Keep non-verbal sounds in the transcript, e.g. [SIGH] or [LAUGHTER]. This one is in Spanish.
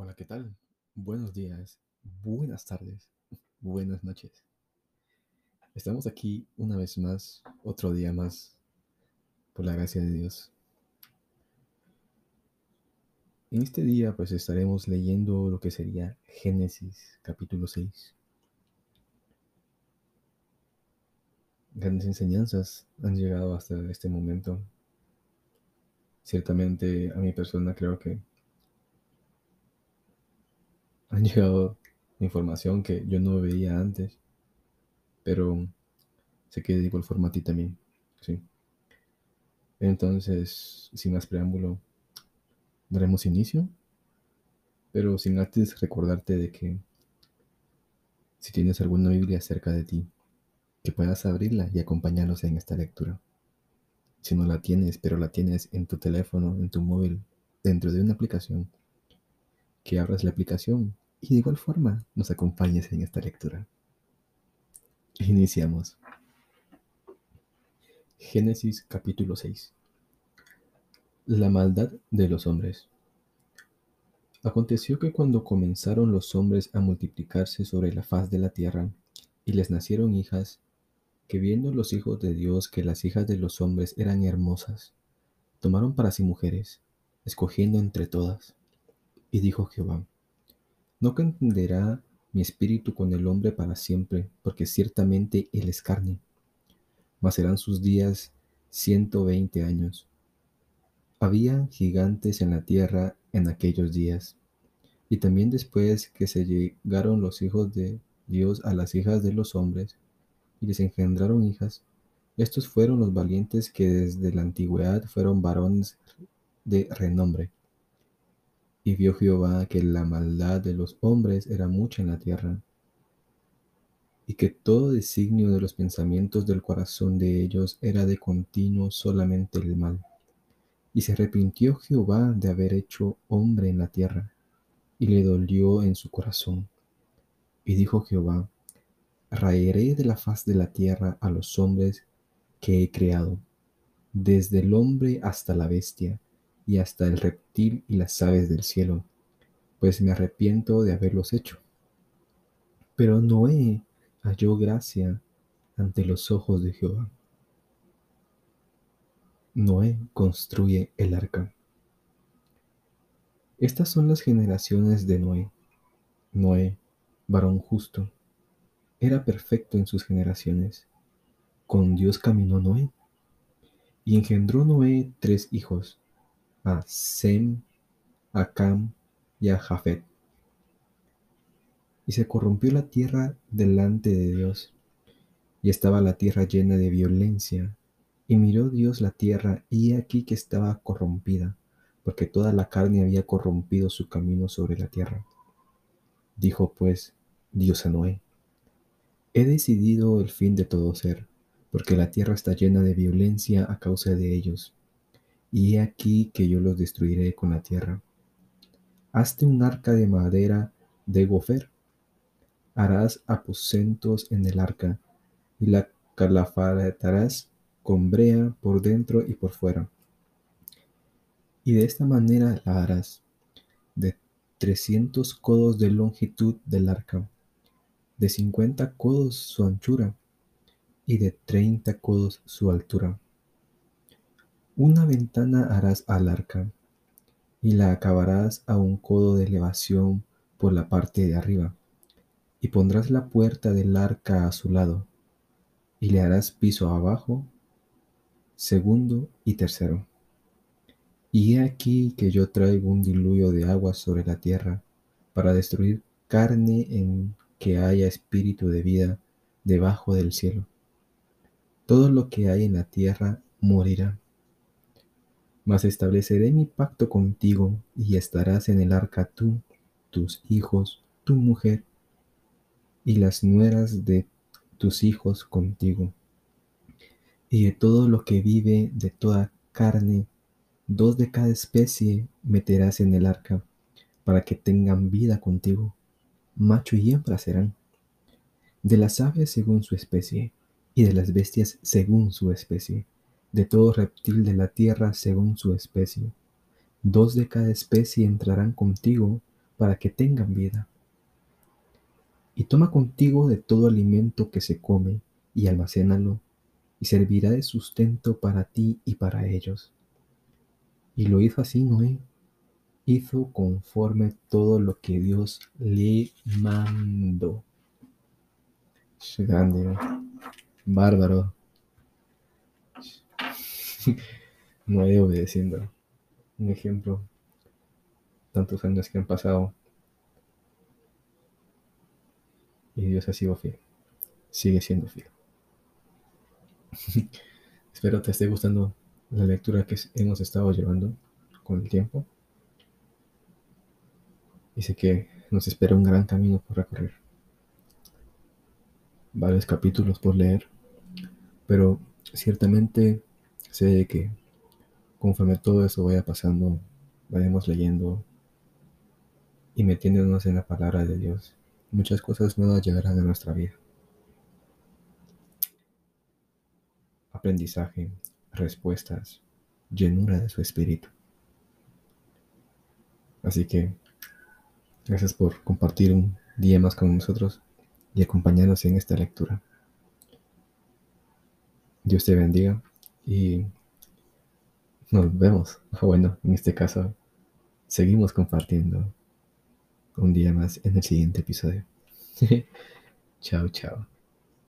Hola, ¿qué tal? Buenos días, buenas tardes, buenas noches. Estamos aquí una vez más, otro día más, por la gracia de Dios. En este día pues estaremos leyendo lo que sería Génesis capítulo 6. Grandes enseñanzas han llegado hasta este momento. Ciertamente a mi persona creo que [LAUGHS] han llegado información que yo no veía antes, pero sé que de igual forma a ti también, ¿sí? Entonces, sin más preámbulo, daremos inicio, pero sin antes recordarte de que si tienes alguna Biblia cerca de ti, que puedas abrirla y acompañarnos en esta lectura. Si no la tienes, pero la tienes en tu teléfono, en tu móvil, dentro de una aplicación, que abras la aplicación y de igual forma nos acompañes en esta lectura. Iniciamos. Génesis capítulo 6. La maldad de los hombres. Aconteció que cuando comenzaron los hombres a multiplicarse sobre la faz de la tierra, y les nacieron hijas, que viendo los hijos de Dios que las hijas de los hombres eran hermosas, tomaron para sí mujeres, escogiendo entre todas. Y dijo Jehová, no contenderá mi espíritu con el hombre para siempre, porque ciertamente él es carne. Mas serán sus días ciento veinte años. Había gigantes en la tierra en aquellos días. Y también después que se llegaron los hijos de Dios a las hijas de los hombres, y les engendraron hijas, estos fueron los valientes que desde la antigüedad fueron varones de renombre. Y vio Jehová que la maldad de los hombres era mucha en la tierra, y que todo designio de los pensamientos del corazón de ellos era de continuo solamente el mal. Y se arrepintió Jehová de haber hecho hombre en la tierra, y le dolió en su corazón. Y dijo Jehová, raeré de la faz de la tierra a los hombres que he creado, desde el hombre hasta la bestia, y hasta el reptil y las aves del cielo, pues me arrepiento de haberlos hecho. Pero Noé halló gracia ante los ojos de Jehová. Noé construye el arca. Estas son las generaciones de Noé. Noé, varón justo, era perfecto en sus generaciones. Con Dios caminó Noé. Y engendró Noé tres hijos, a Sem, a Cam y a Jafet. Y se corrompió la tierra delante de Dios, y estaba la tierra llena de violencia. Y miró Dios la tierra, y aquí que estaba corrompida, porque toda la carne había corrompido su camino sobre la tierra. Dijo pues Dios a Noé, He decidido el fin de todo ser, porque la tierra está llena de violencia a causa de ellos y he aquí que yo los destruiré con la tierra. Hazte un arca de madera de gofer. Harás aposentos en el arca, y la calafatarás con brea por dentro y por fuera. Y de esta manera la harás, de trescientos codos de longitud del arca, de cincuenta codos su anchura, y de treinta codos su altura una ventana harás al arca, y la acabarás a un codo de elevación por la parte de arriba, y pondrás la puerta del arca a su lado, y le harás piso abajo, segundo y tercero. Y he aquí que yo traigo un diluvio de agua sobre la tierra, para destruir carne en que haya espíritu de vida debajo del cielo. Todo lo que hay en la tierra morirá. Mas estableceré mi pacto contigo y estarás en el arca tú, tus hijos, tu mujer y las nueras de tus hijos contigo. Y de todo lo que vive de toda carne, dos de cada especie meterás en el arca, para que tengan vida contigo. Macho y hembra serán. De las aves según su especie, y de las bestias según su especie de todo reptil de la tierra según su especie. Dos de cada especie entrarán contigo para que tengan vida. Y toma contigo de todo alimento que se come y almacénalo, y servirá de sustento para ti y para ellos. Y lo hizo así Noé. Hizo conforme todo lo que Dios le mandó. Grande, bárbaro. [LAUGHS] Noé obedeciendo. Un ejemplo. Tantos años que han pasado. Y Dios ha sido fiel. Sigue siendo fiel. [LAUGHS] Espero te esté gustando la lectura que hemos estado llevando con el tiempo. Y sé que nos espera un gran camino por recorrer. Varios capítulos por leer. Pero ciertamente sé que conforme todo eso vaya pasando, vayamos leyendo y metiéndonos en la palabra de Dios, muchas cosas nuevas llegarán a nuestra vida. Aprendizaje, respuestas, llenura de su espíritu. Así que gracias por compartir un día más con nosotros y acompañarnos en esta lectura. Dios te bendiga y nos vemos. Bueno, en este caso, seguimos compartiendo un día más en el siguiente episodio. [LAUGHS] chao, chao.